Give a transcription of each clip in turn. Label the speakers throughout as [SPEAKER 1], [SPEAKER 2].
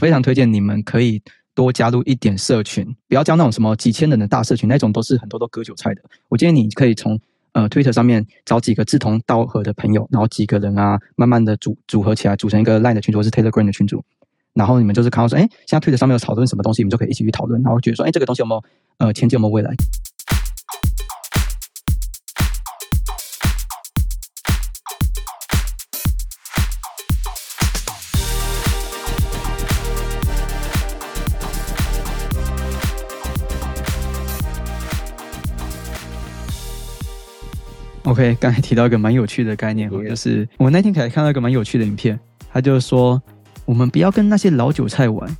[SPEAKER 1] 非常推荐你们可以多加入一点社群，不要加那种什么几千人的大社群，那种都是很多都割韭菜的。我建议你可以从呃 Twitter 上面找几个志同道合的朋友，然后几个人啊，慢慢的组组合起来，组成一个 Line 的群组，或是 Telegram 的群组。然后你们就是看到说，哎，现在 Twitter 上面有讨论什么东西，你们就可以一起去讨论，然后觉得说，哎，这个东西有没有呃前景，有没有未来？OK，刚才提到一个蛮有趣的概念，就是我那天才看到一个蛮有趣的影片，他就是说，我们不要跟那些老韭菜玩，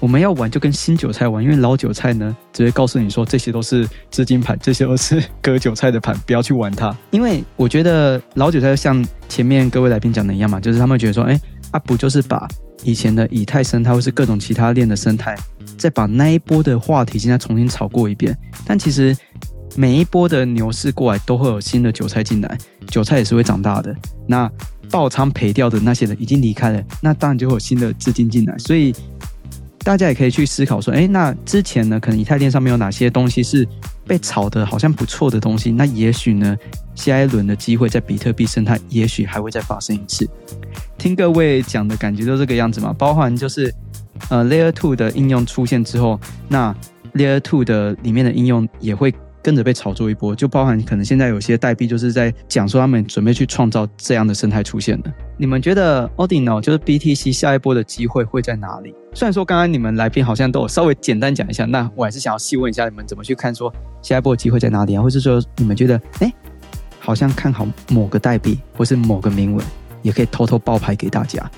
[SPEAKER 1] 我们要玩就跟新韭菜玩，因为老韭菜呢只会告诉你说这些都是资金盘，这些都是割韭菜的盘，不要去玩它。因为我觉得老韭菜像前面各位来宾讲的一样嘛，就是他们觉得说，哎，啊不就是把以前的以太生态或是各种其他链的生态，再把那一波的话题现在重新炒过一遍，但其实。每一波的牛市过来，都会有新的韭菜进来，韭菜也是会长大的。那爆仓赔掉的那些人已经离开了，那当然就会有新的资金进来。所以大家也可以去思考说，哎，那之前呢，可能以太链上面有哪些东西是被炒的好像不错的东西？那也许呢，下一轮的机会在比特币生态，也许还会再发生一次。听各位讲的感觉都这个样子嘛，包含就是呃，Layer Two 的应用出现之后，那 Layer Two 的里面的应用也会。跟着被炒作一波，就包含可能现在有些代币就是在讲说他们准备去创造这样的生态出现的。你们觉得 Ordinal 就是 BTC 下一波的机会会在哪里？虽然说刚刚你们来宾好像都有稍微简单讲一下，那我还是想要细问一下你们怎么去看说下一波的机会在哪里啊？或是说你们觉得哎，好像看好某个代币或是某个铭文，也可以偷偷爆牌给大家。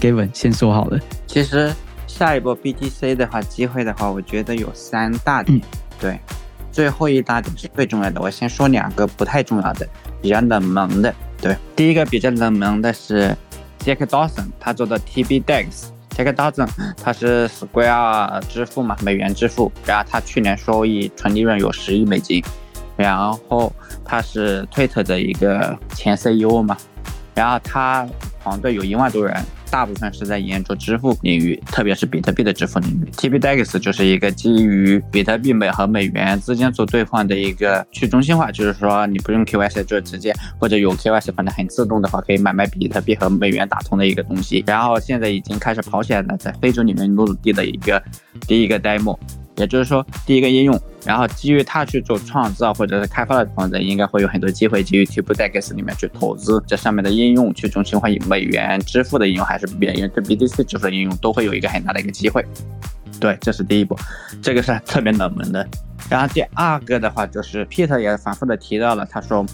[SPEAKER 1] Gavin 先说好了，
[SPEAKER 2] 其实下一波 BTC 的话，机会的话，我觉得有三大点，对。最后一大点是最重要的，我先说两个不太重要的，比较冷门的。对，第一个比较冷门的是 Jack Dawson，他做的 TBDEX。Jack Dawson 他是 Square 支付嘛，美元支付，然后他去年收益纯利润有十亿美金，然后他是 Twitter 的一个前 CEO 嘛，然后他团队有一万多人。大部分是在研究支付领域，特别是比特币的支付领域。TBDEX 就是一个基于比特币美和美元之间做兑换的一个去中心化，就是说你不用 KYC 就直接，或者有 KYC 反正很自动的话，可以买卖比特币和美元打通的一个东西。然后现在已经开始跑起来了，在非洲里面落地的一个第一个 demo。也就是说，第一个应用，然后基于它去做创造或者是开发的同志，应该会有很多机会基于 TBDEX 里面去投资这上面的应用，去中心化美元支付的应用，还是美元对 BTC 支付的应用，都会有一个很大的一个机会。对，这是第一步，这个是特别冷门的。然后第二个的话，就是 Peter 也反复的提到了，他说。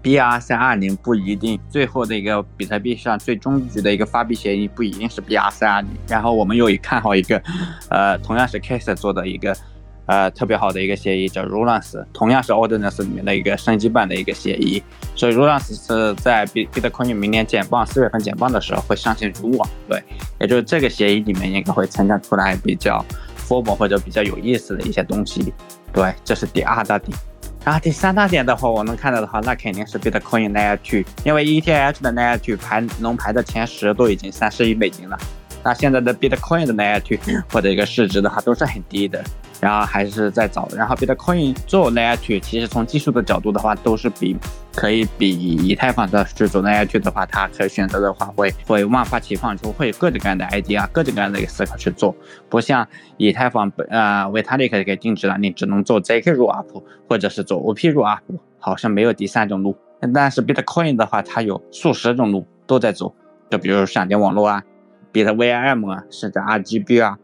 [SPEAKER 2] B R 三二零不一定，最后的一个比特币上最终局的一个发币协议不一定是 B R 三二零。然后我们又看好一个，呃，同样是 Case 做的一个，呃，特别好的一个协议叫 Rolance，同样是 Ordinance 里面的一个升级版的一个协议。所以 Rolance 是在 B Bitcoin 明年减磅四月份减磅的时候会上线主网，对，也就是这个协议里面应该会呈现出来比较 formal 或者比较有意思的一些东西。对，这是第二大点。然后第三大点的话，我能看到的话，那肯定是 Bitcoin Layer Two，因为 ETH 的 Layer Two 排能排在前十都已经三十亿美金了。那现在的 Bitcoin 的 Layer Two 或者一个市值的话都是很低的。然后还是在找，然后 Bitcoin 做 Layer Two，其实从技术的角度的话，都是比可以比以太坊的去做 Layer Two 的话，它可以选择的话会会万花齐放，出，会有各种各样的 idea，各种各样的一个思考去做，不像以太坊呃 Vitalik 给定制了，你只能做 ZK r o l up 或者是做 OP r o l up，好像没有第三种路。但是 Bitcoin 的话，它有数十种路都在走，就比如闪电网络啊，BitVM 啊，甚至 RGB 啊，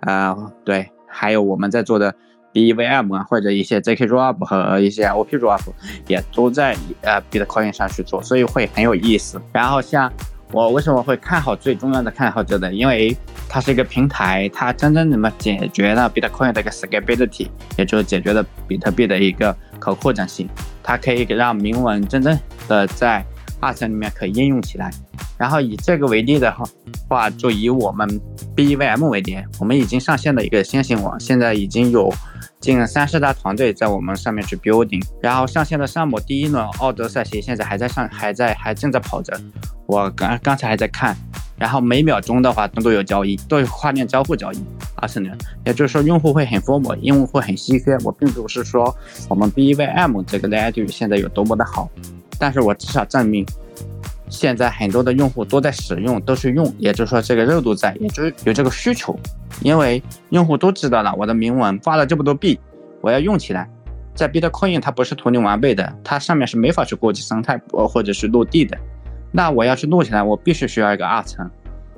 [SPEAKER 2] 啊对。还有我们在做的 B E V M 啊，或者一些 Z K R O P 和一些 OP Rollup 也都在呃 Bitcoin 上去做，所以会很有意思。然后像我为什么会看好最重要的看好这的，因为它是一个平台，它真正怎么解决了 Bitcoin 的一个 Scalability，也就是解决了比特币的一个可扩展性，它可以让铭文真正的在二层里面可以应用起来。然后以这个为例的话，话就以我们 BVM 为例，我们已经上线了一个先行网，现在已经有近三十大团队在我们上面去 building。然后上线的项目第一轮奥德赛协现在还在上，还在还正在跑着。我刚刚才还在看，然后每秒钟的话都有交易，都有跨链交互交易，二十年，也就是说用户会很 formal，用户会很稀缺。我并不是说我们 BVM 这个 layer 现在有多么的好，但是我至少证明现在很多的用户都在使用，都是用，也就是说这个热度在，也就是有这个需求，因为用户都知道了我的铭文发了这么多币，我要用起来。在 Bitcoin 它不是图灵完备的，它上面是没法去国际生态呃或者是落地的。那我要去录起来，我必须需要一个二层，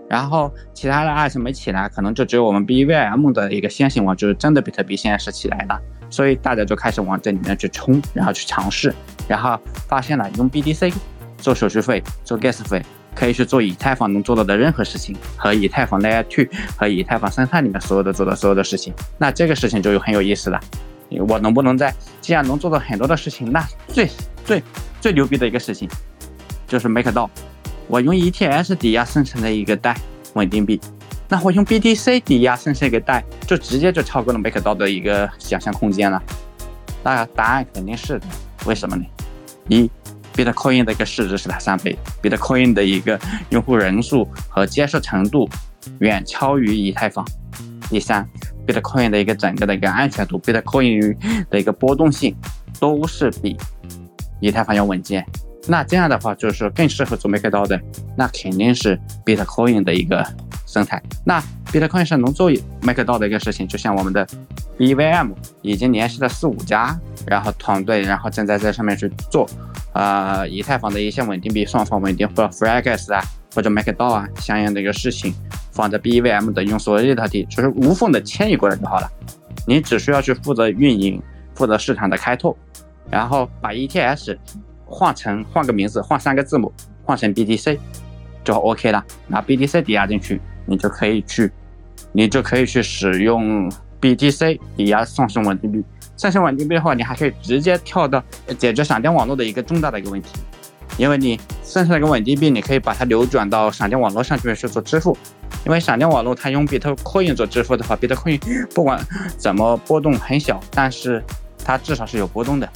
[SPEAKER 2] 然后其他的二层没起来，可能就只有我们 BVM 的一个先行网，就是真的比特币现在是起来了，所以大家就开始往这里面去冲，然后去尝试，然后发现了用 BTC 做手续费、做 gas 费，可以去做以太坊能做到的任何事情，和以太坊 Layer Two 和以太坊生态里面所有的做的所有的事情，那这个事情就有很有意思了。我能不能在既然能做到很多的事情，那最最最牛逼的一个事情。就是 MakerDAO，我用 ETS 抵押生成的一个代稳定币，那我用 BTC 抵押生成一个代，就直接就超过了 MakerDAO 的一个想象空间了。那答案肯定是，为什么呢？一，Bitcoin 的一个市值是它三倍，Bitcoin 的一个用户人数和接受程度远超于以太坊。第三，Bitcoin 的一个整个的一个安全度，Bitcoin 的一个波动性都是比以太坊要稳健。那这样的话，就是更适合做 MakerDAO 的，那肯定是 Bitcoin 的一个生态。那 Bitcoin 是能做 MakerDAO 的一个事情，就像我们的 BVM 已经联系了四五家，然后团队，然后正在在上面去做，呃，以太坊的一些稳定币、双方稳定或者 Fragas 啊，或者 MakerDAO 啊，相应的一个事情，放在 BVM 的用所有的地，就是无缝的迁移过来就好了。你只需要去负责运营，负责市场的开拓，然后把 ETS。换成换个名字，换三个字母，换成 BTC 就 OK 了。拿 BTC 抵押进去，你就可以去，你就可以去使用 BTC 抵押上升稳定币。上升稳定币的话，你还可以直接跳到解决闪电网络的一个重大的一个问题，因为你生成了一个稳定币，你可以把它流转到闪电网络上去去做支付。因为闪电网络它用比特 coin 做支付的话，比特 coin 不管怎么波动很小，但是它至少是有波动的。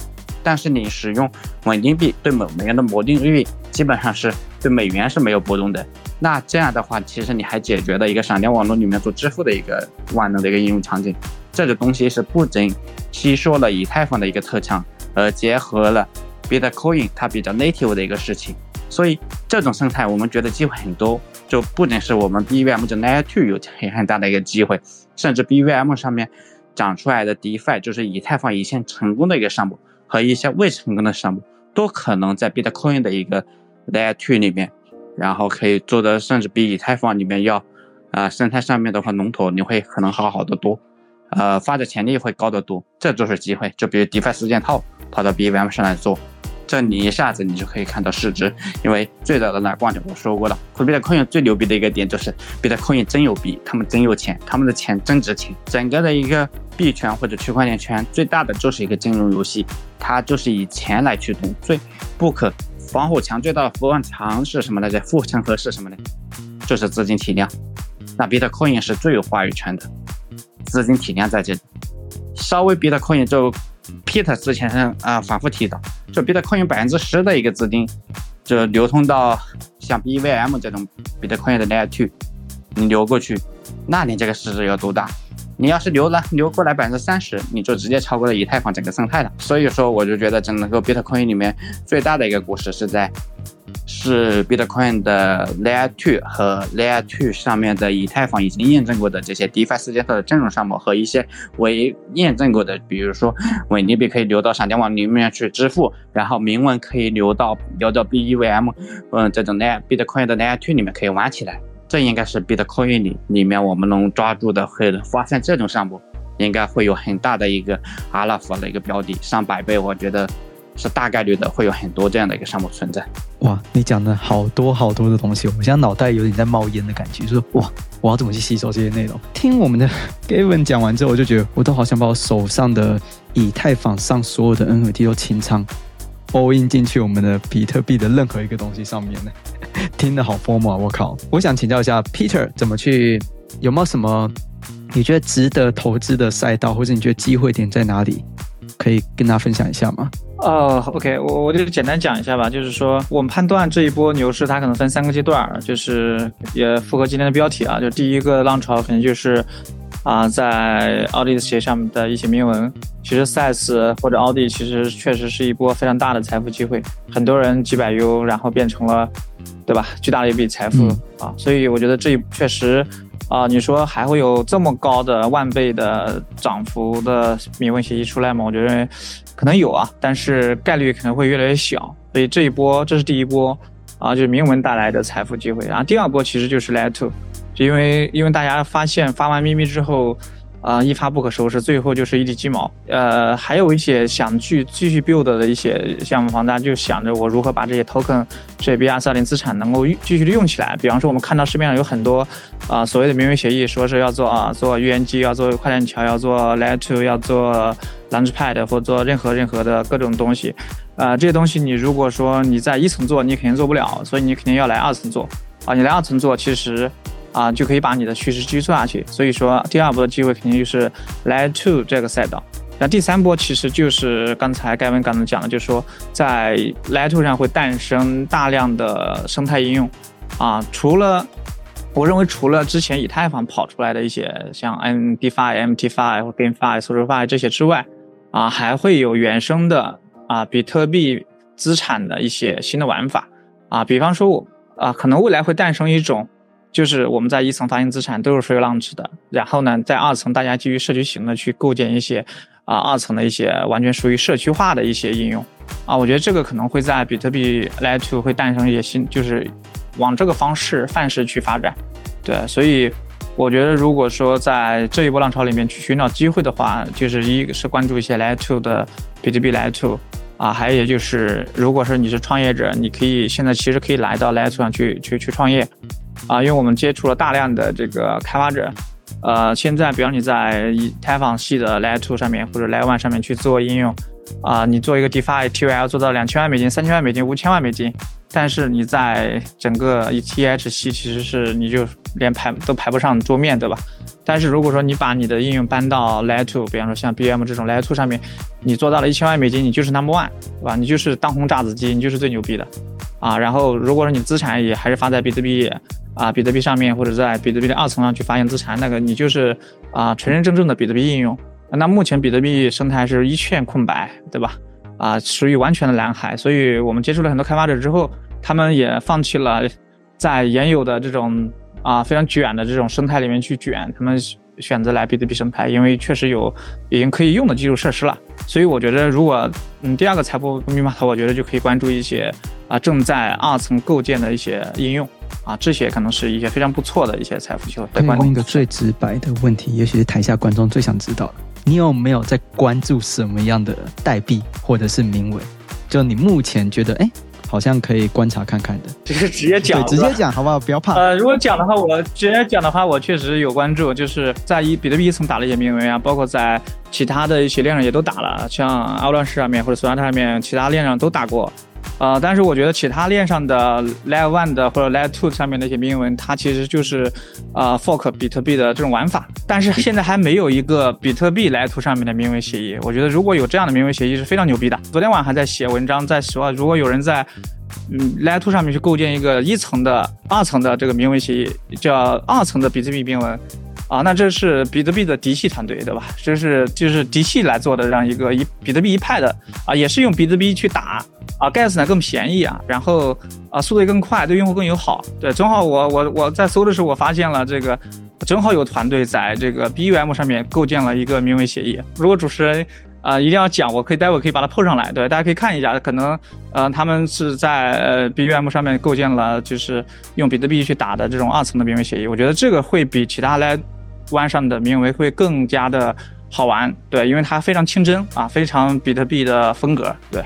[SPEAKER 2] 但是你使用稳定币对某美元的锚定率基本上是对美元是没有波动的。那这样的话，其实你还解决了一个闪电网络里面做支付的一个万能的一个应用场景。这个东西是不仅吸收了以太坊的一个特长，而结合了 Bitcoin 它比较 native 的一个事情。所以这种生态我们觉得机会很多，就不仅是我们 BVM 就 Layer Two 有很很大的一个机会，甚至 BVM 上面长出来的 DeFi 就是以太坊一线成功的一个项目。和一些未成功的项目都可能在 Bitcoin 的一个 Layer Two 里面，然后可以做的甚至比以太坊里面要啊生态上面的话龙头你会可能好好的多，呃发展潜力会高得多，这就是机会。就比如 DeFi 四件套跑到 BVM 上来做。这你一下子你就可以看到市值，因为最早的那光点我说过了，比特币最牛逼的一个点就是比特币真有币，他们真有钱，他们的钱真值钱。整个的一个币圈或者区块链圈最大的就是一个金融游戏，它就是以钱来驱动，最不可防火墙最大的防火墙是什么来着？护城河是什么呢？就是资金体量。那比特币是最有话语权的，资金体量在这里，稍微比特币就。Peter 之前啊反复提到，就比特币百分之十的一个资金，就流通到像 BVM 这种比特币的 Layer Two，你流过去，那你这个市值有多大？你要是流了流过来百分之三十，你就直接超过了以太坊整个生态了。所以说，我就觉得整个 Bitcoin 里面最大的一个故事是在。是 Bitcoin 的 Layer Two 和 Layer Two 上面的以太坊已经验证过的这些 DeFi 世界的阵容项目和一些未验证过的，比如说稳定币可以流到闪电网里面去支付，然后铭文可以流到流到 BEVM，嗯，这种 Layer Bitcoin 的 Layer Two 里面可以玩起来。这应该是 Bitcoin 里里面我们能抓住的，会发现这种项目应该会有很大的一个阿拉法的一个标的，上百倍，我觉得。是大概率的，会有很多这样的一个项目存在。
[SPEAKER 1] 哇，你讲的好多好多的东西，我现在脑袋有点在冒烟的感觉，就是哇，我要怎么去吸收这些内容？听我们的 Gavin 讲完之后，我就觉得我都好想把我手上的以太坊上所有的 NFT 都清仓，all in 进去我们的比特币的任何一个东西上面呢。听得好 formal 啊！我靠，我想请教一下 Peter，怎么去？有没有什么你觉得值得投资的赛道，或者你觉得机会点在哪里？可以跟大家分享一下吗？
[SPEAKER 3] 哦，OK，我我就简单讲一下吧，就是说我们判断这一波牛市它可能分三个阶段，就是也符合今天的标题啊，就第一个浪潮肯定就是啊，在奥迪的鞋上面的一些铭文，其实 Size 或者奥迪其实确实是一波非常大的财富机会，很多人几百 U 然后变成了，对吧？巨大的一笔财富啊，所以我觉得这一确实。啊，你说还会有这么高的万倍的涨幅的铭文协议出来吗？我觉得可能有啊，但是概率可能会越来越小。所以这一波，这是第一波啊，就是铭文带来的财富机会。然后第二波其实就是 Layer Two，就因为因为大家发现发完咪咪之后。啊，一发不可收拾，最后就是一地鸡毛。呃，还有一些想去继续 build 的一些项目方，大家就想着我如何把这些 token、这些 BR 四二零资产能够继续的用起来。比方说，我们看到市面上有很多啊所谓的明文协议，说是要做啊做预言机，要做快链桥，要做 Layer Two，要做 Launchpad 或做任何任何的各种东西。啊，这些东西你如果说你在一层做，你肯定做不了，所以你肯定要来二层做。啊，你来二层做，其实。啊，就可以把你的趋势继续做下去。所以说，第二波的机会肯定就是 Layer Two 这个赛道。那第三波其实就是刚才盖文刚才讲的，就是说在 Layer Two 上会诞生大量的生态应用。啊，除了我认为除了之前以太坊跑出来的一些像 M D Fi、M T Fi 或 GameFi、SocialFi 这些之外，啊，还会有原生的啊比特币资产的一些新的玩法。啊，比方说我啊，可能未来会诞生一种。就是我们在一层发行资产都是 free launch 的，然后呢，在二层大家基于社区型的去构建一些啊二层的一些完全属于社区化的一些应用啊，我觉得这个可能会在比特币 Layer Two 会诞生一些新，就是往这个方式范式去发展。对，所以我觉得如果说在这一波浪潮里面去寻找机会的话，就是一个是关注一些 Layer Two 的比特币 Layer Two 啊，还有就是如果说你是创业者，你可以现在其实可以来到 Layer Two 上去去去创业。啊，因为我们接触了大量的这个开发者，呃，现在比方你在以太坊系的 Layer Two 上面或者 Layer One 上面去做应用，啊，你做一个 DeFi TVL 做到两千万美金、三千万美金、五千万美金，但是你在整个 ETH 系其实是你就连排都排不上桌面对吧？但是如果说你把你的应用搬到 Layer Two，比方说像 BM 这种 Layer Two 上面，你做到了一千万美金，你就是 Number One，对吧？你就是当红炸子鸡，你就是最牛逼的，啊，然后如果说你资产也还是发在比特币。啊，比特币上面或者在比特币的二层上去发行资产，那个你就是啊，纯真正正的比特币应用。那目前比特币生态是一片空白，对吧？啊，属于完全的蓝海。所以我们接触了很多开发者之后，他们也放弃了在原有的这种啊非常卷的这种生态里面去卷，他们选择来比特币生态，因为确实有已经可以用的基础设施了。所以我觉得，如果嗯第二个财富密码头，我觉得就可以关注一些啊正在二层构建的一些应用。啊，这些可能是一些非常不错的一些财富机会。
[SPEAKER 1] 问一个最直白的问题，也许是台下观众最想知道的：你有没有在关注什么样的代币或者是铭文？就你目前觉得，哎，好像可以观察看看的。
[SPEAKER 3] 就是直接讲，
[SPEAKER 1] 直接讲好不好？不要怕。
[SPEAKER 3] 呃，如果讲的话，我直接讲的话，我确实有关注，就是在一比特币一层打了一些铭文啊，包括在其他的一些链上也都打了，像阿乱市上面或者索拉特上面，其他链上都打过。呃，但是我觉得其他链上的 Layer One 的或者 Layer Two 上面那些铭文，它其实就是呃 fork 比特币的这种玩法。但是现在还没有一个比特币 Layer Two 上面的铭文协议。我觉得如果有这样的铭文协议是非常牛逼的。昨天晚上还在写文章，在说如果有人在嗯 Layer Two 上面去构建一个一层的、二层的这个铭文协议，叫二层的比特币铭文。啊，那这是比特币的嫡系团队，对吧？这是就是嫡系来做的这样一个一比特币一派的啊，也是用比特币去打啊，gas 呢更便宜啊，然后啊速度也更快，对用户更友好。对，正好我我我在搜的时候，我发现了这个，正好有团队在这个 BUM 上面构建了一个名为协议。如果主持人啊一定要讲，我可以待会可以把它 PO 上来，对，大家可以看一下。可能呃他们是在呃 BUM 上面构建了就是用比特币去打的这种二层的名为协议。我觉得这个会比其他来。弯上的名为会更加的好玩，对，因为它非常清真啊，非常比特币的风格，对，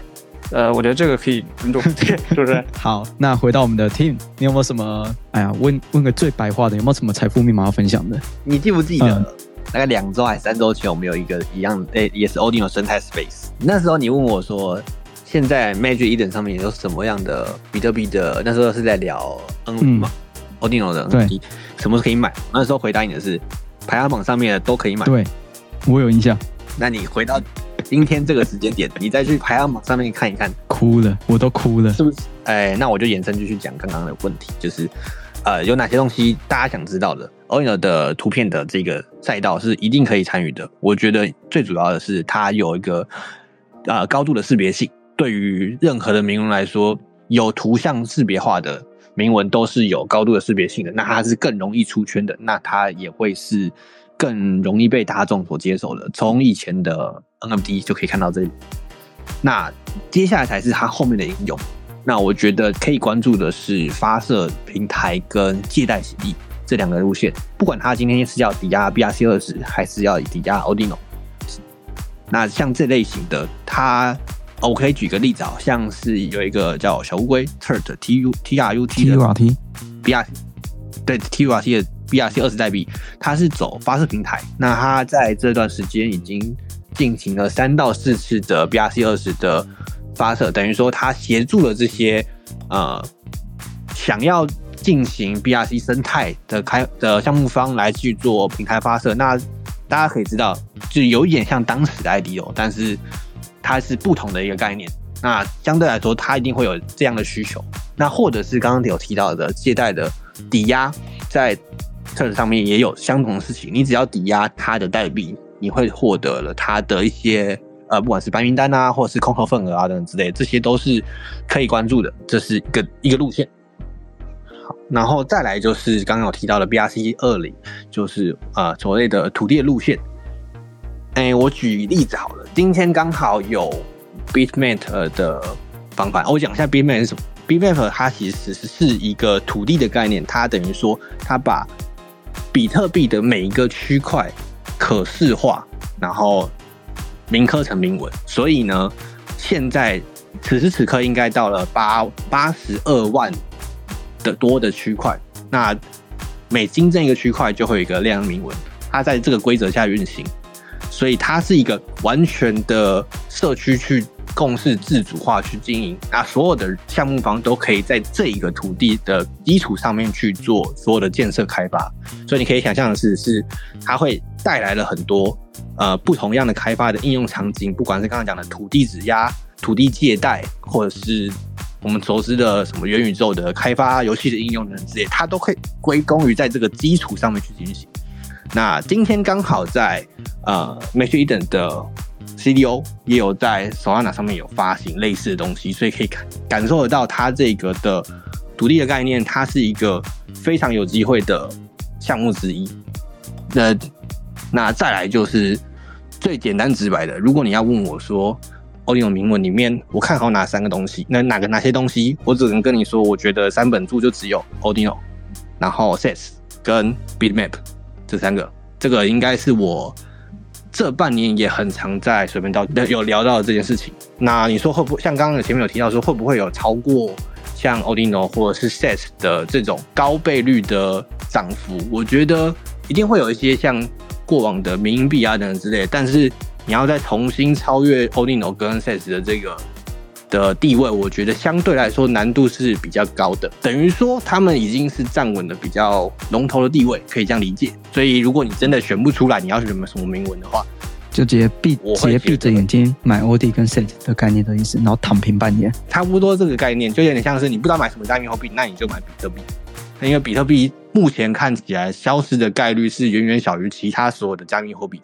[SPEAKER 3] 呃，我觉得这个可以尊重，对，是不是？
[SPEAKER 1] 好，那回到我们的 team，你有没有什么？哎呀，问问个最白话的，有没有什么财富密码要分享的？
[SPEAKER 4] 你记不记得大概两周还是三周前，我们有一个一样，诶，也是 Odin 的生态 space。那时候你问我说，现在 Magic Eden 上面有什么样的比特币的？那时候是在聊 N 嘛，Odin 的
[SPEAKER 1] 对，
[SPEAKER 4] 什么时候可以买？那时候回答你的是。排行榜上面的都可以买。
[SPEAKER 1] 对，我有印象。
[SPEAKER 4] 那你回到今天这个时间点，你再去排行榜上面看一看，
[SPEAKER 1] 哭了，我都哭了。
[SPEAKER 4] 是不是？哎，那我就延伸继续讲刚刚的问题，就是呃，有哪些东西大家想知道的 o i n o 的图片的这个赛道是一定可以参与的。我觉得最主要的是它有一个呃高度的识别性，对于任何的名人来说，有图像识别化的铭文都是有高度的识别性的，那它是更容易出圈的，那它也会是更容易被大众所接受的。从以前的 NFT 就可以看到这里，那接下来才是它后面的应用。那我觉得可以关注的是发射平台跟借贷协议这两个路线，不管它今天是要抵押 BRC 二十，还是要抵押 Odino。那像这类型的，它我可以举个例子，好像是有一个叫小乌龟 Turt T U T R U T 的
[SPEAKER 1] TURT
[SPEAKER 4] BRC，对 T U R T 的 BRC 二十代币，它是走发射平台。那它在这段时间已经进行了三到四次的 BRC 二十的发射，等于说它协助了这些呃想要进行 BRC 生态的开的项目方来去做平台发射。那大家可以知道，就有一点像当时的 IDO，但是它是不同的一个概念。那相对来说，它一定会有这样的需求。那或者是刚刚有提到的借贷的抵押，在测试上面也有相同的事情。你只要抵押它的代币，你会获得了它的一些呃，不管是白名单啊，或者是空头份额啊等等之类，这些都是可以关注的。这是一个一个路线。好，然后再来就是刚刚有提到的 BRC 二零，就是呃所谓的土地的路线。哎，我举例子好了，今天刚好有 Bitmap 的方法，我讲一下 Bitmap 是什么。Bitmap 它其实是一个土地的概念，它等于说它把比特币的每一个区块可视化，然后铭刻成铭文。所以呢，现在此时此刻应该到了八八十二万的多的区块，那每新增一个区块就会有一个量铭文，它在这个规则下运行。所以它是一个完全的社区去共事自主化去经营，那所有的项目方都可以在这一个土地的基础上面去做所有的建设开发。所以你可以想象的是，是它会带来了很多呃不同样的开发的应用场景，不管是刚刚讲的土地质押、土地借贷，或者是我们熟知的什么元宇宙的开发、游戏的应用等等之类，它都可以归功于在这个基础上面去进行。那今天刚好在呃 m a t c h Eden 的 CDO 也有在 Solana 上面有发行类似的东西，所以可以感感受得到它这个的独立的概念，它是一个非常有机会的项目之一。那那再来就是最简单直白的，如果你要问我说 Odino 铭文里面我看好哪三个东西，那哪个哪些东西，我只能跟你说，我觉得三本柱就只有 Odino，然后 Sets 跟 Bitmap。这三个，这个应该是我这半年也很常在水边道有聊到的这件事情。那你说会不像刚刚前面有提到说，会不会有超过像 Odino 或者是 Set 的这种高倍率的涨幅？我觉得一定会有一些像过往的民营币啊等等之类。但是你要再重新超越 Odino 跟 Set 的这个。的地位，我觉得相对来说难度是比较高的，等于说他们已经是站稳了比较龙头的地位，可以这样理解。所以如果你真的选不出来，你要选什么铭文的话，
[SPEAKER 1] 就直接闭，直接闭着眼睛买 OD 跟 Set 的概念的意思，然后躺平半年，
[SPEAKER 4] 差不多这个概念，就有点像是你不知道买什么加密货币，那你就买比特币，因为比特币目前看起来消失的概率是远远小于其他所有的加密货币。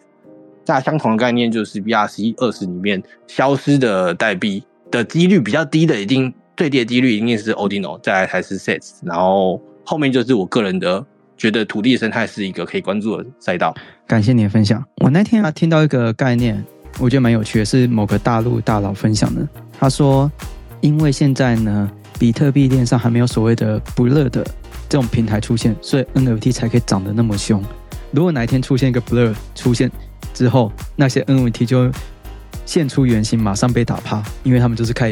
[SPEAKER 4] 在相同的概念就是 BRC 二十里面消失的代币。的几率比较低的，一定最低的几率一定是 Odino，再来才是 Sets，然后后面就是我个人的觉得土地生态是一个可以关注的赛道。
[SPEAKER 1] 感谢你的分享。我那天啊听到一个概念，我觉得蛮有趣的，是某个大陆大佬分享的。他说，因为现在呢，比特币链上还没有所谓的不热的这种平台出现，所以 NFT 才可以涨得那么凶。如果哪一天出现一个 Blur 出现之后，那些 NFT 就现出原形，马上被打趴，因为他们就是开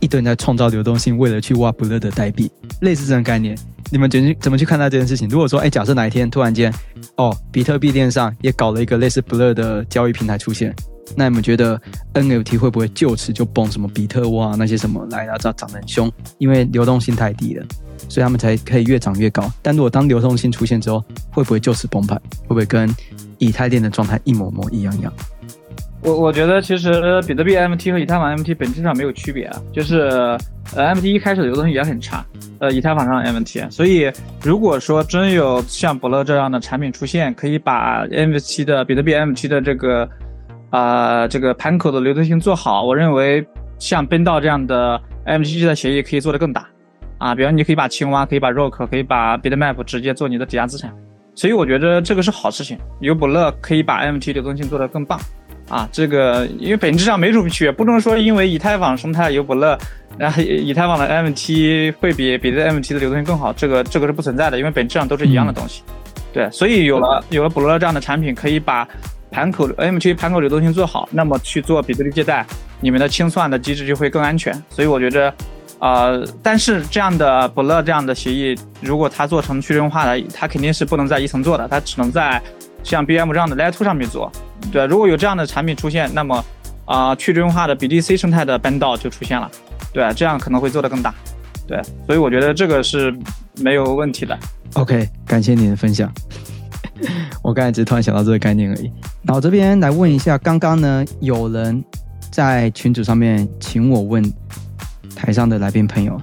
[SPEAKER 1] 一堆人在创造流动性，为了去挖不乐的代币，类似这种概念。你们怎么怎么去看待这件事情？如果说，哎，假设哪一天突然间，哦，比特币链上也搞了一个类似不乐的交易平台出现，那你们觉得 NFT 会不会就此就崩？什么比特哇那些什么来啊，涨涨得很凶，因为流动性太低了，所以他们才可以越涨越高。但如果当流动性出现之后，会不会就此崩盘？会不会跟以太链的状态一模模一样样？
[SPEAKER 3] 我我觉得其实比特币 MT 和以太坊 MT 本质上没有区别啊，就是呃 MT 一开始流动性也很差，呃以太坊上 MT，所以如果说真有像伯乐这样的产品出现，可以把 MT 的比特币 MT 的这个啊这个盘口的流动性做好，我认为像奔道这样的 MT 的协议可以做得更大。啊，比方你可以把青蛙，可以把 Rock，可以把 Bitmap 直接做你的抵押资产，所以我觉得这个是好事情，有伯乐可以把 MT 流动性做得更棒。啊，这个因为本质上没什么区别，不能说因为以太坊生态有伯乐，然后以太坊的 MT 会比比特 MT 的流动性更好，这个这个是不存在的，因为本质上都是一样的东西。对，所以有了有了伯乐这样的产品，可以把盘口 MT 盘口流动性做好，那么去做比特币借贷，你们的清算的机制就会更安全。所以我觉得，呃，但是这样的伯乐这样的协议，如果它做成去中心化的，它肯定是不能在一层做的，它只能在像 BM 这样的 Layer Two 上面做。对，如果有这样的产品出现，那么啊，去中心化的 BDC 生态的搬道就出现了。对，这样可能会做得更大。对，所以我觉得这个是没有问题的。
[SPEAKER 1] OK，感谢你的分享。我刚才只是突然想到这个概念而已。然后这边来问一下，刚刚呢有人在群组上面请我问台上的来宾朋友，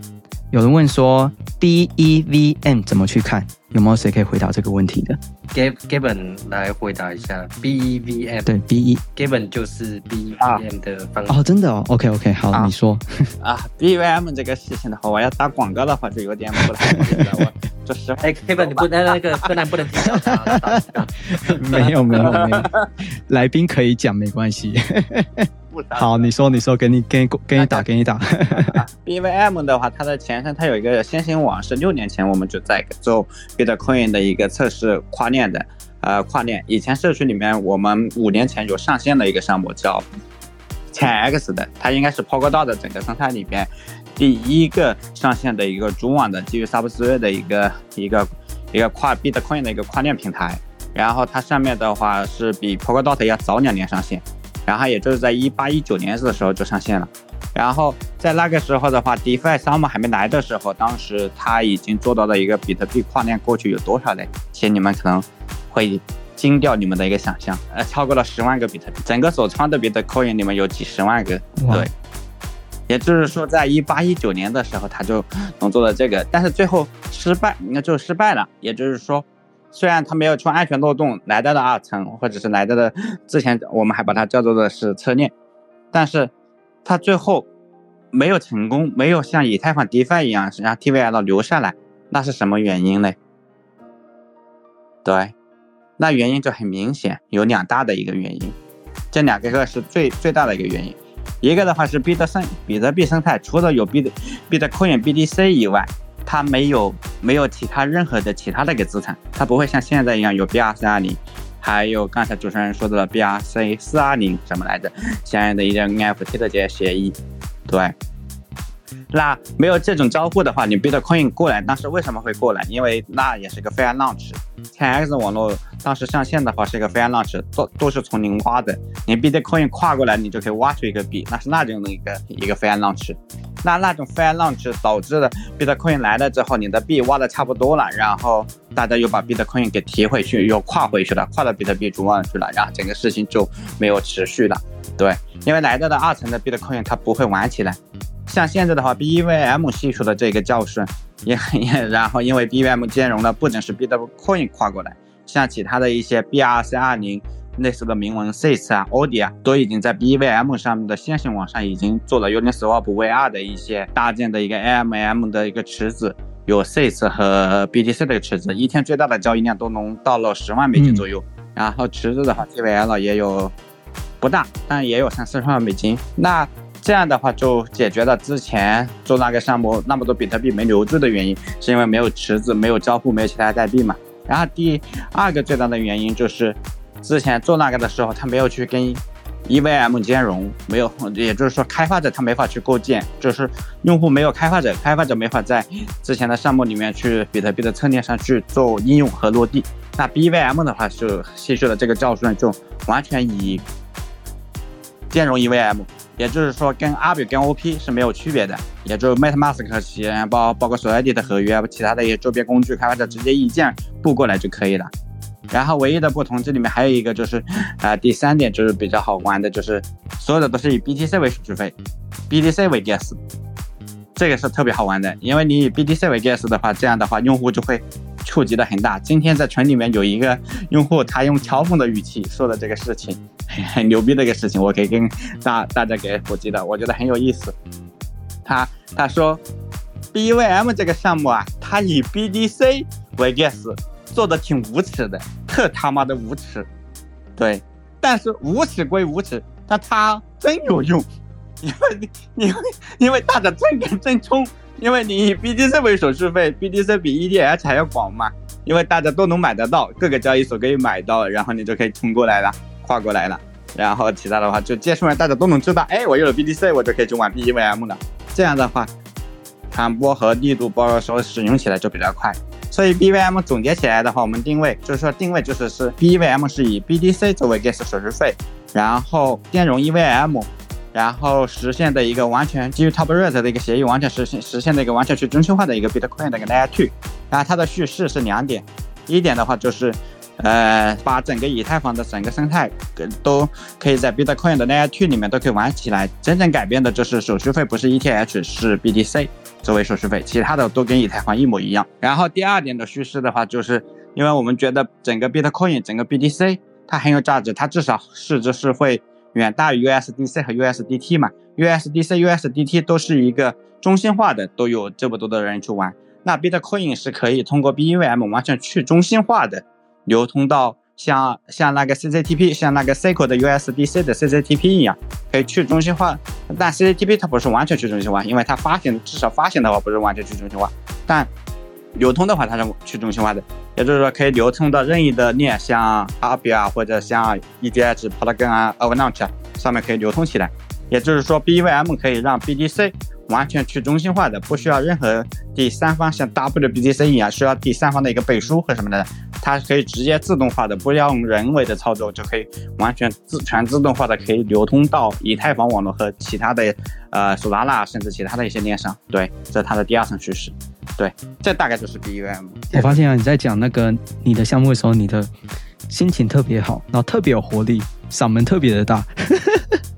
[SPEAKER 1] 有人问说 BEVM 怎么去看？有没有谁可以回答这个问题的
[SPEAKER 5] ？Gav Gavin 来回答一下 BEVM。
[SPEAKER 1] 对，BE
[SPEAKER 5] Gavin 就是 BEVM 的方
[SPEAKER 1] 哦，真的哦。OK OK，好，你说
[SPEAKER 2] 啊，BEVM 这个事情的话，我要打广告的话就有点不太好意思了。我就是，
[SPEAKER 5] 哎，Gavin 你不能那个 不能不能听到。
[SPEAKER 1] 没有没有没有，来宾可以讲没关系。好，你说，你说，给你，给你，给你打，给你打。
[SPEAKER 2] BVM 的话，它的前身它有一个先行网，是六年前我们就在做 Bitcoin 的一个测试跨链的，呃，跨链。以前社区里面，我们五年前有上线的一个项目叫前 X 的，它应该是 Polkadot 的整个生态里边第一个上线的一个主网的基于 Sub3 的一个一个一个跨 Bitcoin 的一个跨链平台。然后它上面的话是比 Polkadot 要早两年上线。然后也就是在一八一九年的时候就上线了，然后在那个时候的话，DeFi Summer 还没来的时候，当时它已经做到了一个比特币跨链过去有多少嘞？其实你们可能会惊掉你们的一个想象，呃，超过了十万个比特币，整个所创的比特 coin 里面有几十万个，对，也就是说在一八一九年的时候，他就能做到这个，但是最后失败，应该就失败了，也就是说。虽然它没有从安全漏洞，来到的二层或者是来到的之前，我们还把它叫做的是侧链，但是它最后没有成功，没有像以太坊 DeFi 一样让 TVL 留下来，那是什么原因呢？对，那原因就很明显，有两大的一个原因，这两个个是最最大的一个原因，一个的话是比特生比特币生态，除了有比特比特 Coin BTC 以外。它没有没有其他任何的其他的一个资产，它不会像现在一样有 BRC 二零，还有刚才主持人说的 BRC 四二零什么来着，相应的一些 NFT 的这些协议，对。那没有这种交互的话，你 Bitcoin 过来，当时为什么会过来？因为那也是个 Fair Launch，千 X 网络当时上线的话是一个 Fair Launch，都都是从零挖的，你 Bitcoin 跨过来，你就可以挖出一个币，那是那种的一个一个 Fair Launch。那那种 Fair Launch 导致的 Bitcoin 来了之后，你的币挖的差不多了，然后大家又把 Bitcoin 给提回去，又跨回去了，跨到比特币主网去了，然后整个事情就没有持续了。对，因为来到的二层的 Bitcoin 它不会玩起来。像现在的话，BVM 系数的这个教训，也也然后因为 BVM 兼容了，不仅是 Bitcoin 跨过来，像其他的一些 BRC 二零类似的铭文 SIS 啊、OD 啊，都已经在 BVM 上面的线性网上已经做了 Uniswap V2 的一些搭建的一个 AMM 的一个池子，有 SIS 和 BTC 的池子，一天最大的交易量都能到了十万美金左右。然后池子的话，TVL 也有不大，但也有三四十万美金。那这样的话就解决了之前做那个项目那么多比特币没留住的原因，是因为没有池子、没有交互、没有其他代币嘛。然后第二个最大的原因就是，之前做那个的时候，他没有去跟 EVM 兼容，没有，也就是说开发者他没法去构建，就是用户没有开发者，开发者没法在之前的项目里面去比特币的侧链上去做应用和落地。那 BVM 的话就吸取了这个教训，就完全以兼容 EVM。也就是说，跟阿比跟 OP 是没有区别的，也就 MetaMask 包包括 Solidity 的合约，其他的一些周边工具，开发者直接一键布过来就可以了。然后唯一的不同，这里面还有一个就是，啊、第三点就是比较好玩的，就是所有的都是以 BTC 为手续费，BTC 为 gas，这个是特别好玩的，因为你以 BTC 为 gas 的话，这样的话用户就会触及的很大。今天在群里面有一个用户，他用嘲讽的语气说的这个事情，很牛逼的一个事情，我可以跟大大家给普及的，我觉得很有意思。他他说 BVM 这个项目啊，它以 BDC 为 gas 做的挺无耻的，特他妈的无耻。对，但是无耻归无耻，但它真有用，因为你因为因为大家真敢真冲，因为你以 BTC 为手续费，BTC 比 ETH 还要广嘛，因为大家都能买得到，各个交易所可以买到，然后你就可以冲过来了，跨过来了。然后其他的话就接触完，大家都能知道，哎，我有了 BTC，我就可以去玩 BEVM 了。这样的话，传播和力度包括说使用起来就比较快。所以 BVM 总结起来的话，我们定位就是说定位就是是 BVM 是以 BDC 作为 gas 手续费，然后兼容 EVM，然后实现的一个完全基于 Top Rate 的一个协议，完全实现实现的一个完全去中心化的一个 Bitcoin 的一个 Layer 2。然后它的叙事是两点，一点的话就是。呃，把整个以太坊的整个生态都可以在 Bitcoin 的 Layer 2里面都可以玩起来。真正改变的就是手续费不是 ETH 是 BTC 作为手续费，其他的都跟以太坊一模一样。然后第二点的叙事的话，就是因为我们觉得整个 Bitcoin 整个 BTC 它很有价值，它至少市值是会远大于 USDC 和 USDT 嘛。USDC、USDT 都是一个中心化的，都有这么多的人去玩。那 Bitcoin 是可以通过 BEVM 完全去中心化的。流通到像像那个 CCTP，像那个 C 口的 USDC 的 CCTP 一样，可以去中心化。但 CCTP 它不是完全去中心化，因为它发行至少发行的话不是完全去中心化，但流通的话它是去中心化的，也就是说可以流通到任意的链，像 a r b i 啊或者像 EDH、Polygon 啊、Avalanche 上面可以流通起来。也就是说 BVM 可以让 B D C 完全去中心化的，不需要任何第三方，像 WBTC 一样需要第三方的一个背书和什么的。它可以直接自动化的，不要用人为的操作，就可以完全自全自动化的，可以流通到以太坊网络和其他的呃索拉纳甚至其他的一些链上。对，这是它的第二层趋势。对，这大概就是 BUM。
[SPEAKER 1] 我发现啊，你在讲那个你的项目的时候，你的心情特别好，然后特别有活力，嗓门特别的大。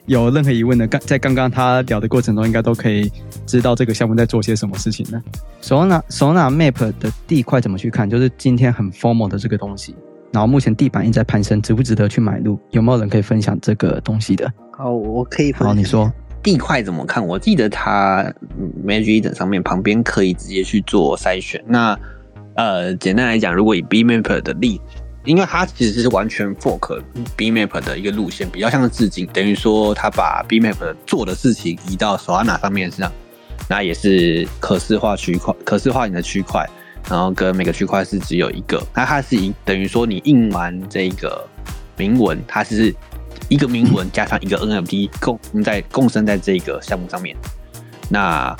[SPEAKER 1] 有任何疑问的，刚在刚刚他聊的过程中，应该都可以知道这个项目在做些什么事情呢？Solana Solana Map 的地块怎么去看？就是今天很 formal 的这个东西，然后目前地板一直在攀升，值不值得去买入？有没有人可以分享这个东西的？
[SPEAKER 4] 好，我可以分
[SPEAKER 1] 好，你说。
[SPEAKER 4] 地块怎么看？我记得它 Magic Eden 上面旁边可以直接去做筛选。那呃，简单来讲，如果以 B Map 的例子，因为它其实是完全 fork B Map 的一个路线，比较像是致敬，等于说它把 B Map 做的事情移到 Solana 上面上，那也是可视化区块、可视化你的区块，然后跟每个区块是只有一个，那它是一等于说你印完这个铭文，它是一个铭文加上一个 NFT 共在共生在这个项目上面。那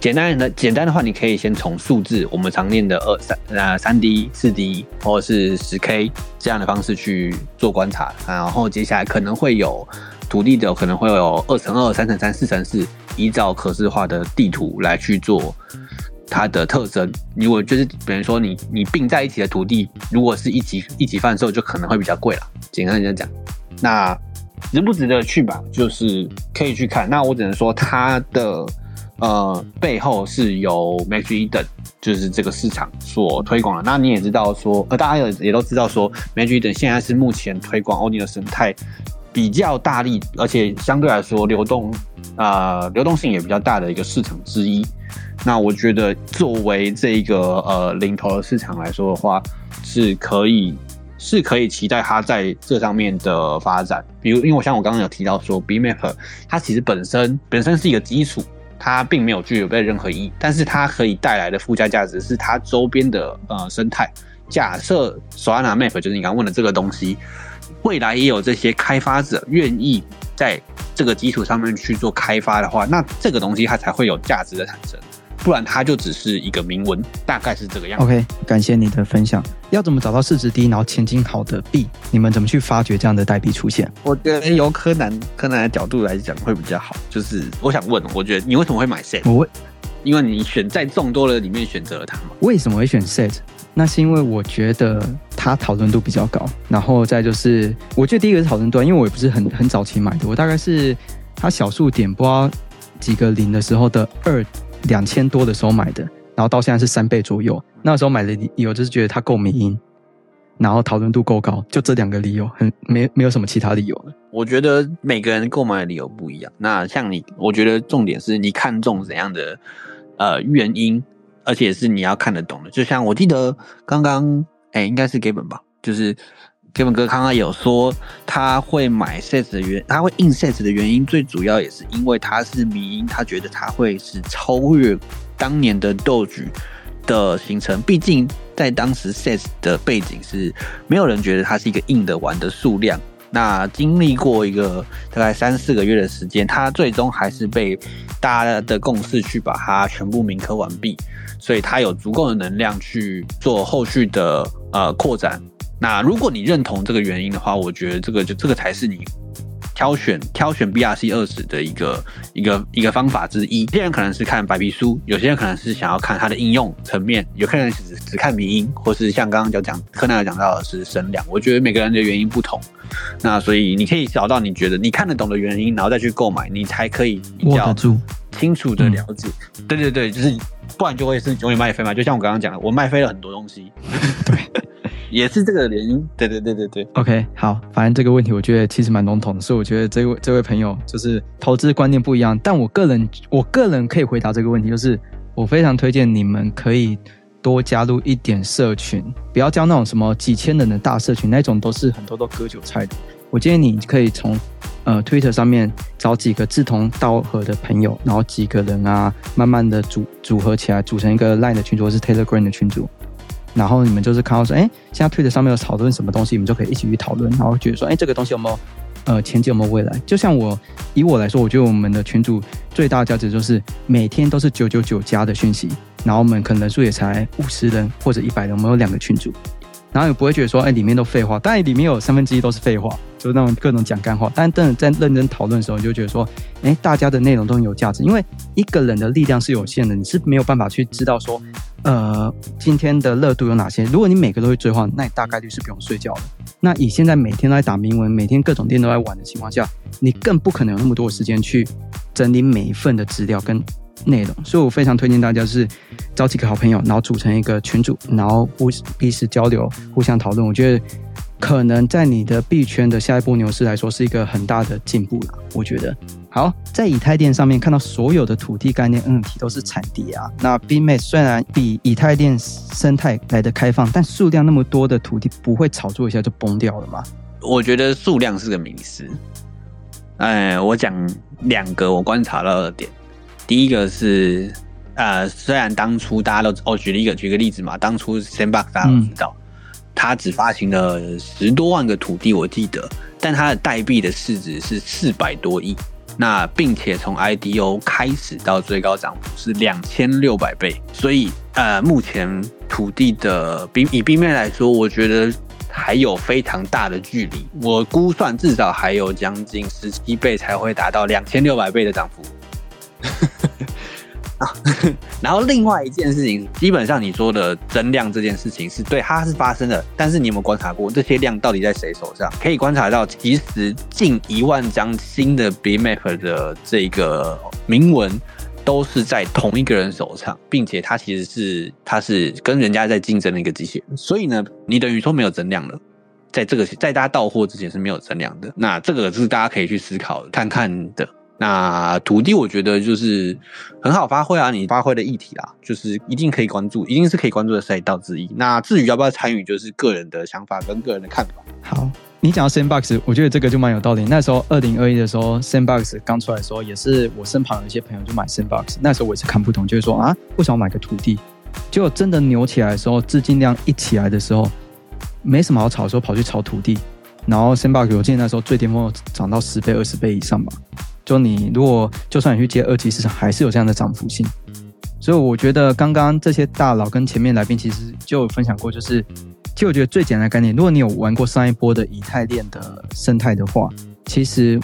[SPEAKER 4] 简单的简单的话，你可以先从数字，我们常念的二三呃三 D、四 D 或者是十 K 这样的方式去做观察，然后接下来可能会有土地的，可能会有二乘二、三乘三、四乘四，依照可视化的地图来去做它的特征。如果就是比如说你你并在一起的土地，如果是一级一级贩售，就可能会比较贵了。简单的讲，那值不值得去吧？就是可以去看。那我只能说它的。呃，背后是由 Magic Eden 就是这个市场所推广的。那你也知道说，呃，大家也也都知道说，Magic Eden 现在是目前推广 OD 的生态比较大力，而且相对来说流动啊流动性也比较大的一个市场之一。那我觉得作为这一个呃领头的市场来说的话，是可以是可以期待它在这上面的发展。比如，因为我像我刚刚有提到说，BMap 它其实本身本身是一个基础。它并没有具有被任何意义，但是它可以带来的附加价值是它周边的呃生态。假设 Solana Map 就是你刚问的这个东西，未来也有这些开发者愿意在这个基础上面去做开发的话，那这个东西它才会有价值的产生。不然它就只是一个铭文，大概是这个样子。
[SPEAKER 1] OK，感谢你的分享。要怎么找到市值低，然后前景好的币？你们怎么去发掘这样的代币出现？
[SPEAKER 4] 我觉得由柯南柯南的角度来讲会比较好。就是我想问，我觉得你为什么会买 Set？
[SPEAKER 1] 我会，
[SPEAKER 4] 因为你选在众多的里面选择了它嘛。
[SPEAKER 1] 为什么会选 Set？那是因为我觉得它讨论度比较高，然后再就是，我觉得第一个是讨论度啊，因为我也不是很很早期买的，我大概是它小数点不知道几个零的时候的二两千多的时候买的，然后到现在是三倍左右。那时候买的理由就是觉得它够迷因，然后讨论度够高，就这两个理由，很没没有什么其他理由了。
[SPEAKER 4] 我觉得每个人购买的理由不一样。那像你，我觉得重点是你看中怎样的呃原因，而且是你要看得懂的。就像我记得刚刚，哎，应该是 Gavin 吧，就是 Gavin 哥刚刚有说他会买 sets 的原，他会印 sets 的原因，最主要也是因为他是迷因，他觉得他会是超越当年的斗局的形成。毕竟在当时 sets 的背景是没有人觉得它是一个印的完的数量。那经历过一个大概三四个月的时间，他最终还是被大家的共识去把它全部铭刻完毕，所以他有足够的能量去做后续的呃扩展。那如果你认同这个原因的话，我觉得这个就这个才是你挑选挑选 BRC 二十的一个一个一个方法之一。有些人可能是看白皮书，有些人可能是想要看它的应用层面，有些人只只看迷音，或是像刚刚就讲柯南有讲到的是声量。我觉得每个人的原因不同，那所以你可以找到你觉得你看得懂的原因，然后再去购买，你才可以比较清楚的了解。对对对，就是不然就会是永远卖飞嘛。就像我刚刚讲的，我卖飞了很多东西，
[SPEAKER 1] 对，
[SPEAKER 4] 也是这个原因。对对对对对。
[SPEAKER 1] OK，好，反正这个问题我觉得其实蛮笼统的，所以我觉得这位这位朋友就是投资观念不一样，但我个人我个人可以回答这个问题，就是我非常推荐你们可以多加入一点社群，不要加那种什么几千人的大社群，那种都是很多都割韭菜的。我建议你可以从呃 Twitter 上面找几个志同道合的朋友，然后几个人啊，慢慢的组组合起来，组成一个 Line 的群组或是 Telegram 的群组。然后你们就是看到说，哎，现在推特上面有讨论什么东西，你们就可以一起去讨论，然后觉得说，哎，这个东西有没有呃前景有没有未来？就像我以我来说，我觉得我们的群主最大的价值就是每天都是九九九加的讯息，然后我们可能人数也才五十人或者一百人，我们有两个群主，然后也不会觉得说，哎，里面都废话，当然里面有三分之一都是废话，就是那种各种讲干话，但真的在认真讨论的时候，你就觉得说，哎，大家的内容都很有价值，因为一个人的力量是有限的，你是没有办法去知道说。呃，今天的热度有哪些？如果你每个都会追的话，那你大概率是不用睡觉的。那以现在每天都在打铭文，每天各种店都在玩的情况下，你更不可能有那么多时间去整理每一份的资料跟内容。所以我非常推荐大家是找几个好朋友，然后组成一个群组，然后互彼此交流、互相讨论。我觉得可能在你的币圈的下一波牛市来说，是一个很大的进步了。我觉得。好，在以太链上面看到所有的土地概念 NFT 都是产地啊。那 BMate 虽然比以太链生态来的开放，但数量那么多的土地不会炒作一下就崩掉了吗？
[SPEAKER 4] 我觉得数量是个迷思。哎，我讲两个我观察到的点。第一个是，呃，虽然当初大家都哦，举了一个举个例子嘛，当初 Sandbox 大家都知道，他只发行了十多万个土地，我记得，但它的代币的市值是四百多亿。那并且从 IDO 开始到最高涨幅是两千六百倍，所以呃，目前土地的冰以冰面来说，我觉得还有非常大的距离。我估算至少还有将近十七倍才会达到两千六百倍的涨幅。啊 然后另外一件事情，基本上你说的增量这件事情是对，它是发生的。但是你有没有观察过这些量到底在谁手上？可以观察到，其实近一万张新的 BMap 的这个铭文都是在同一个人手上，并且它其实是它是跟人家在竞争的一个机器。所以呢，你等于说没有增量了。在这个在大家到货之前是没有增量的，那这个是大家可以去思考看看的。那土地我觉得就是很好发挥啊，你发挥的议题啦，就是一定可以关注，一定是可以关注的赛道之一。那至于要不要参与，就是个人的想法跟个人的看法。
[SPEAKER 1] 好，你讲到 Sandbox，我觉得这个就蛮有道理。那时候二零二一的时候，Sandbox 刚出来的时候，也是我身旁有一些朋友就买 Sandbox，那时候我也是看不懂，就是说啊，为什么买个土地？结果真的牛起来的时候，资金量一起来的时候，没什么好炒的时候，跑去炒土地，然后 Sandbox 我记得那时候最巅峰涨到十倍、二十倍以上吧。就你如果就算你去接二级市场，还是有这样的涨幅性。所以我觉得刚刚这些大佬跟前面来宾其实就有分享过，就是其实我觉得最简单的概念，如果你有玩过上一波的以太链的生态的话，其实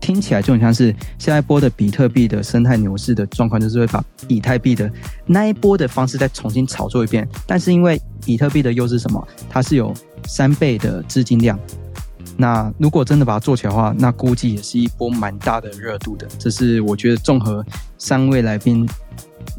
[SPEAKER 1] 听起来就很像是下一波的比特币的生态牛市的状况，就是会把以太币的那一波的方式再重新炒作一遍。但是因为比特币的优势什么？它是有三倍的资金量。那如果真的把它做起来的话，那估计也是一波蛮大的热度的。这是我觉得综合三位来宾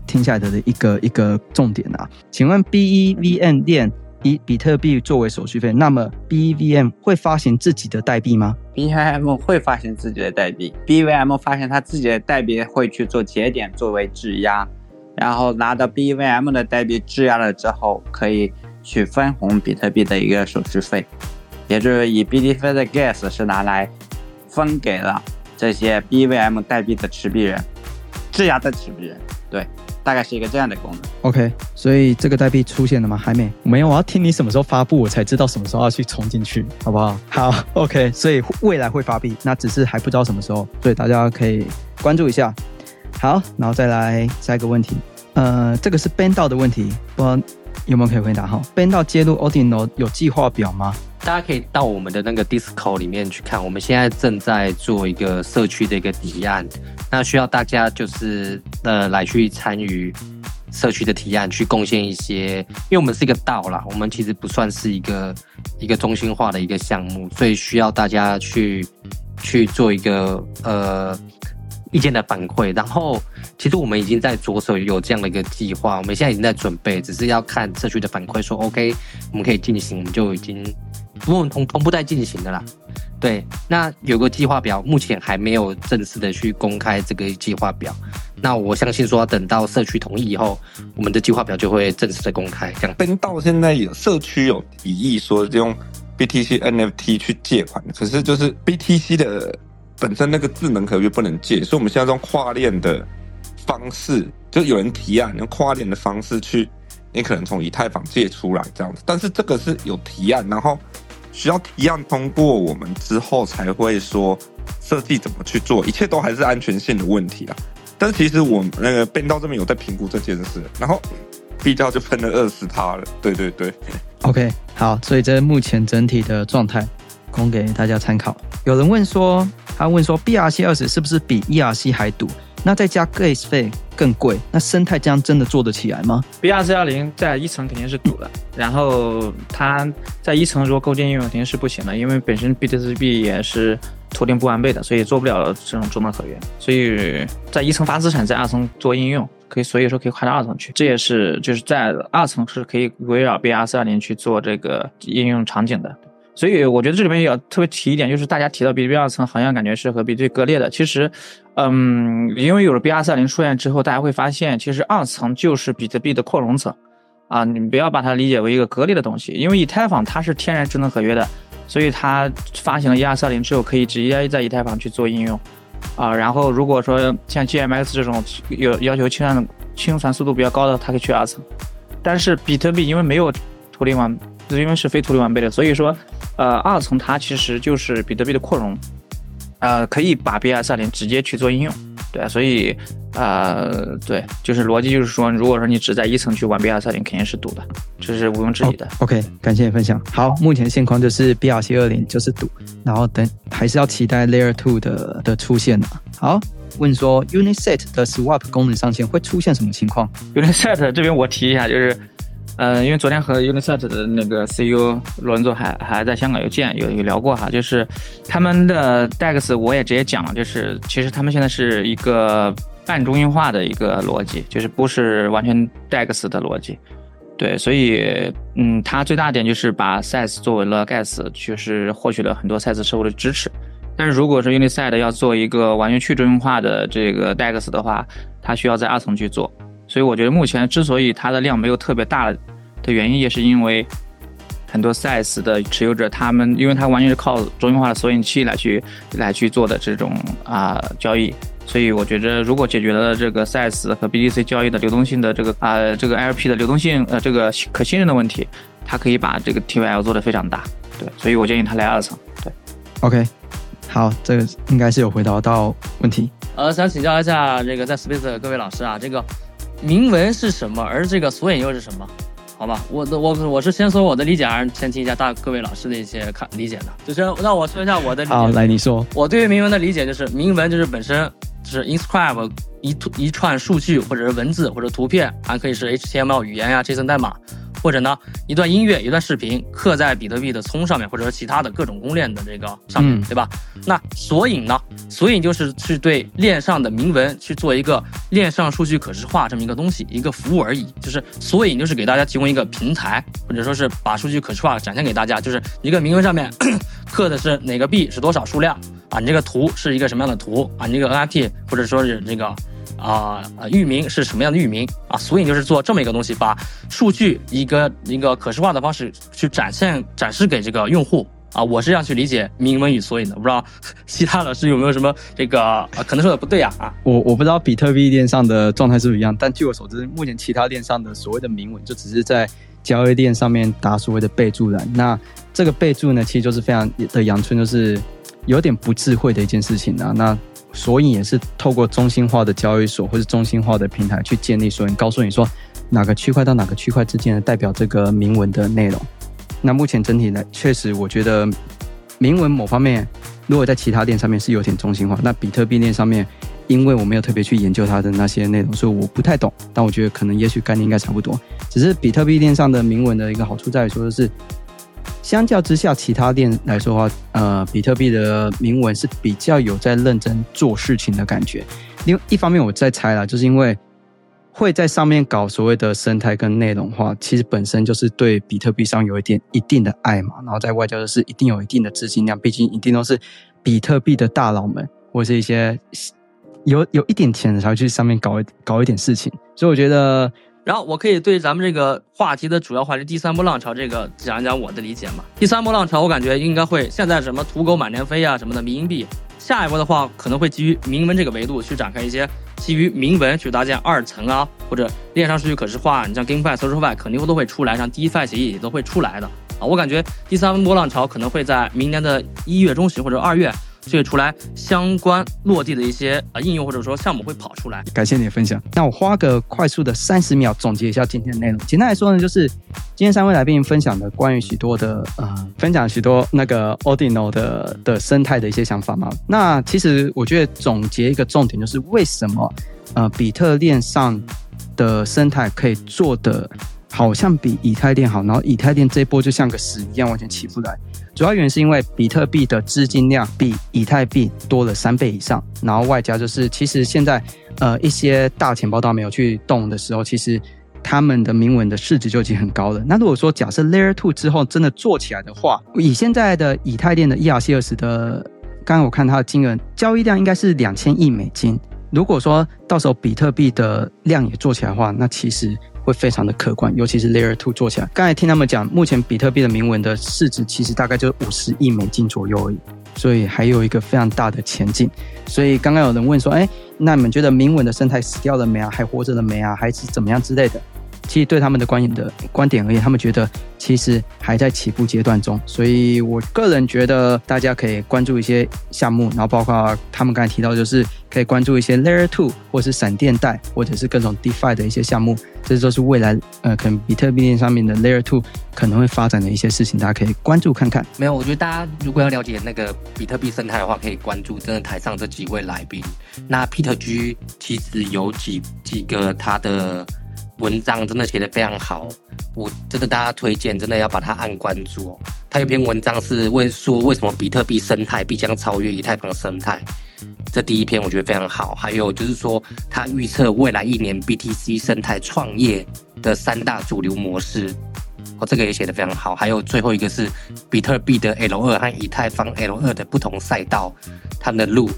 [SPEAKER 1] 听下来的一个一个重点啊。请问 B E V N 链以比特币作为手续费，那么 BEVM 会发行自己的代币吗
[SPEAKER 2] ？BVM 会发行自己的代币，BVM 发现它自己的代币会去做节点作为质押，然后拿到 B E V M 的代币质押了之后，可以去分红比特币的一个手续费，也就是以 BTC 的 gas 是拿来分给了这些 BVM 代币的持币人，质押的持币人，对，大概是一个这样的功能。
[SPEAKER 1] OK，所以这个代币出现了吗？还没，没有。我要听你什么时候发布，我才知道什么时候要去冲进去，好不好？好，OK。所以未来会发币，那只是还不知道什么时候，所以大家可以关注一下。好，然后再来下一个问题，呃，这个是道的问题，不知道有没有可以回答哈道接入 Odino 有计划表吗？
[SPEAKER 5] 大家可以到我们的那个 Discord 里面去看，我们现在正在做一个社区的一个提案，那需要大家就是呃来去参与社区的提案，去贡献一些，因为我们是一个道啦，我们其实不算是一个一个中心化的一个项目，所以需要大家去去做一个呃意见的反馈，然后其实我们已经在着手有这样的一个计划，我们现在已经在准备，只是要看社区的反馈，说 OK 我们可以进行，我们就已经我们同同步在进行的啦。对，那有个计划表，目前还没有正式的去公开这个计划表。那我相信说，等到社区同意以后，我们的计划表就会正式的公开。这样，
[SPEAKER 6] 奔到现在有社区有提议说用 BTC NFT 去借款，可是就是 BTC 的本身那个智能合约不能借，所以我们现在用跨链的方式，就有人提案用跨链的方式去，你可能从以太坊借出来这样子，但是这个是有提案，然后需要提案通过我们之后才会说设计怎么去做，一切都还是安全性的问题啊。但是其实我那个变道这边有在评估这件事，然后 B 调就喷了二十趴了。对对对
[SPEAKER 1] ，OK，好，所以这是目前整体的状态，供给大家参考。有人问说，他问说，BRC 二十是不是比 ERC 还堵？那再加 gas 费更贵，那生态这样真的做得起来吗
[SPEAKER 3] ？BRC 二零在一层肯定是堵的，然后它在一层如果构建应用肯定是不行的，因为本身 BTCB 也是图灵不完备的，所以做不了这种中等合约。所以在一层发资产，在二层做应用，可以所以说可以跨到二层去，这也是就是在二层是可以围绕 BRC 二零去做这个应用场景的。所以我觉得这里面也要特别提一点，就是大家提到比特币二层好像感觉是和比特币割裂的，其实，嗯，因为有了 BRC 二零出现之后，大家会发现，其实二层就是比特币的扩容层，啊，你不要把它理解为一个割裂的东西，因为以太坊它是天然智能合约的，所以它发行了 ERC 二零之后，可以直接在以太坊去做应用，啊，然后如果说像 GMX 这种有要求清算清算速度比较高的，它可以去二层，但是比特币因为没有图灵完，因为是非图灵完备的，所以说，呃，二层它其实就是比特币的扩容，呃，可以把 BRC 二零直接去做应用，对，所以，呃，对，就是逻辑就是说，如果说你只在一层去玩 BRC 二零，肯定是堵的，这是毋庸置疑的。
[SPEAKER 1] OK，感谢你分享。好，目前现况就是 BRC 二零就是赌，然后等还是要期待 Layer Two 的的出现啊。好，问说 Uniset 的 Swap 功能上线会出现什么情况
[SPEAKER 3] ？Uniset 这边我提一下，就是，呃，因为昨天和 Uniset 的那个 CEO 罗文佐还还在香港有见，有有聊过哈，就是他们的 DEX 我也直接讲了，就是其实他们现在是一个半中心化的一个逻辑，就是不是完全 DEX 的逻辑。对，所以，嗯，它最大点就是把 SaaS 作为了 Gas，就是获取了很多 SaaS 客户的支持。但是如果是 Uniside 要做一个完全去中心化的这个 DEX 的话，它需要在二层去做。所以我觉得目前之所以它的量没有特别大的原因，也是因为很多 SaaS 的持有者，他们因为它完全是靠中心化的索引器来去来去做的这种啊、交易，所以我觉得如果解决了这个 SaaS 和 BTC 交易的流动性的这个啊、这个 LP 的流动性呃这个可信任的问题，它可以把这个 TVL 做得非常大。对，所以我建议它来二层。对。
[SPEAKER 1] OK，好，这个应该是有回答到问题。
[SPEAKER 7] 呃，想请教一下这个在 Space 的各位老师啊，这个铭文是什么，而这个索引又是什么？好吧，我的我我是先说我的理解，还是先听一下大各位老师的一些看理解呢？就是让我说一下我的理解。
[SPEAKER 1] 好，来你说。
[SPEAKER 7] 我对于铭文的理解就是，铭文就是本身就是 inscribe 一图一串数据，或者是文字，或者图片，还可以是 HTML 语言呀、JSON 代码。或者呢，一段音乐、一段视频刻在比特币的聪上面，或者说其他的各种公链的这个上面，对吧？那索引呢？索引就是去对链上的铭文去做一个链上数据可视化这么一个东西，一个服务而已。就是索引就是给大家提供一个平台，或者说是把数据可视化展现给大家。就是一个铭文上面 刻的是哪个币是多少数量啊？你这个图是一个什么样的图啊？你这个 NFT 或者说是这个。啊，域名是什么样的域名啊？索引就是做这么一个东西，把数据一个一个可视化的方式去展现展示给这个用户啊。我是这样去理解铭文与索引的，不知道其他老师有没有什么这个啊？可能说的不对啊啊！
[SPEAKER 1] 我我不知道比特币链上的状态是不是一样，但据我所知，目前其他链上的所谓的铭文就只是在交易链上面打所谓的备注栏。那这个备注呢，其实就是非常的阳春，就是有点不智慧的一件事情啊。那索引也是透过中心化的交易所或者中心化的平台去建立索引，告诉你说哪个区块到哪个区块之间的代表这个铭文的内容。那目前整体呢，确实我觉得铭文某方面如果在其他链上面是有点中心化，那比特币链上面，因为我没有特别去研究它的那些内容，所以我不太懂。但我觉得可能也许概念应该差不多，只是比特币链上的铭文的一个好处在于说的是。相较之下，其他店来说的话，呃，比特币的铭文是比较有在认真做事情的感觉。另一方面，我在猜啦，就是因为会在上面搞所谓的生态跟内容化，其实本身就是对比特币上有一点一定的爱嘛。然后在外交的是一定有一定的资金量，毕竟一定都是比特币的大佬们，或是一些有有一点钱的才会去上面搞一搞一点事情。所以我觉得。
[SPEAKER 7] 然后我可以对咱们这个话题的主要话题第三波浪潮这个讲一讲我的理解嘛。第三波浪潮我感觉应该会现在什么土狗满天飞啊什么的民营币，下一波的话可能会基于铭文这个维度去展开一些基于铭文去搭建二层啊或者链上数据可视化，你像 GameFi、SocialFi 肯定都会出来，像 DeFi 协议也都会出来的啊。我感觉第三波浪潮可能会在明年的一月中旬或者二月。所以出来相关落地的一些啊应用或者说项目会跑出来。
[SPEAKER 1] 感谢你的分享。那我花个快速的三十秒总结一下今天的内容。简单来说呢，就是今天三位来宾分享的关于许多的呃，分享许多那个 Ordinal 的的生态的一些想法嘛。那其实我觉得总结一个重点就是为什么呃比特链上的生态可以做的好像比以太链好，然后以太链这一波就像个屎一样完全起不来。主要原因是因为比特币的资金量比以太币多了三倍以上，然后外加就是其实现在呃一些大钱包都没有去动的时候，其实他们的铭文的市值就已经很高了。那如果说假设 Layer Two 之后真的做起来的话，以现在的以太链的 ERC 二十的，刚刚我看它的金额交易量应该是两千亿美金。如果说到时候比特币的量也做起来的话，那其实。会非常的可观，尤其是 Layer Two 做起来。刚才听他们讲，目前比特币的铭文的市值其实大概就五十亿美金左右而已，所以还有一个非常大的前景。所以刚刚有人问说，哎，那你们觉得铭文的生态死掉了没啊？还活着了没啊？还是怎么样之类的？其实对他们的观点的观点而言，他们觉得其实还在起步阶段中，所以我个人觉得大家可以关注一些项目，然后包括他们刚才提到，就是可以关注一些 Layer Two 或是闪电贷，或者是各种 DeFi 的一些项目，这都是未来呃可能比特币链上面的 Layer Two 可能会发展的一些事情，大家可以关注看看。
[SPEAKER 5] 没有，我觉得大家如果要了解那个比特币生态的话，可以关注真的台上这几位来宾。那 Peter G 其实有几几个他的。文章真的写的非常好，我真的大家推荐，真的要把它按关注哦。他有篇文章是为说为什么比特币生态必将超越以太坊生态，这第一篇我觉得非常好。还有就是说他预测未来一年 BTC 生态创业的三大主流模式，哦这个也写的非常好。还有最后一个是比特币的 L 二和以太坊 L 二的不同赛道，它们的路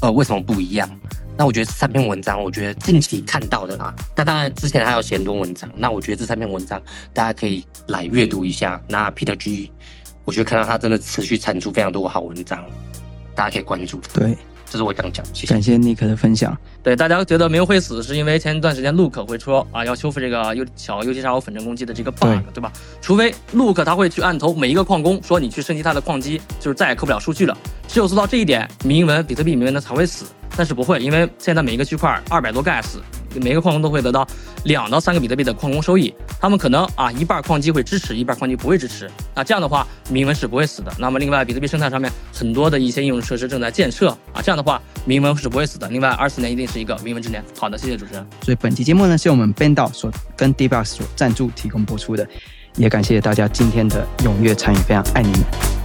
[SPEAKER 5] 呃为什么不一样？那我觉得这三篇文章，我觉得近期看到的啊，那当然之前还有写很多文章。那我觉得这三篇文章大家可以来阅读一下。那 Peter G，我觉得看到他真的持续产出非常多好文章，大家可以关注。
[SPEAKER 1] 对，
[SPEAKER 5] 这是我想讲。谢
[SPEAKER 1] 谢。感谢尼克的分享。
[SPEAKER 7] 对，大家觉得没有会死，是因为前一段时间 Look 会说啊，要修复这个 U 小 U T 叉 O 粉尘攻击的这个 bug，对吧？除非 Look 他会去按头每一个矿工说，你去升级他的矿机，就是再也扣不了数据了。只有做到这一点，铭文比特币铭文的才会死。但是不会，因为现在每一个区块二百多 gas，每个矿工都会得到两到三个比特币的矿工收益。他们可能啊一半矿机会支持，一半矿机不会支持。那这样的话，铭文是不会死的。那么另外，比特币生态上面很多的一些应用设施正在建设啊，这样的话，铭文是不会死的。另外，二四年一定是一个铭文之年。好的，谢谢主持人。
[SPEAKER 1] 所以本期节目呢，是我们 b a n d 所跟 d b o x 所赞助提供播出的，也感谢大家今天的踊跃参与，非常爱你们。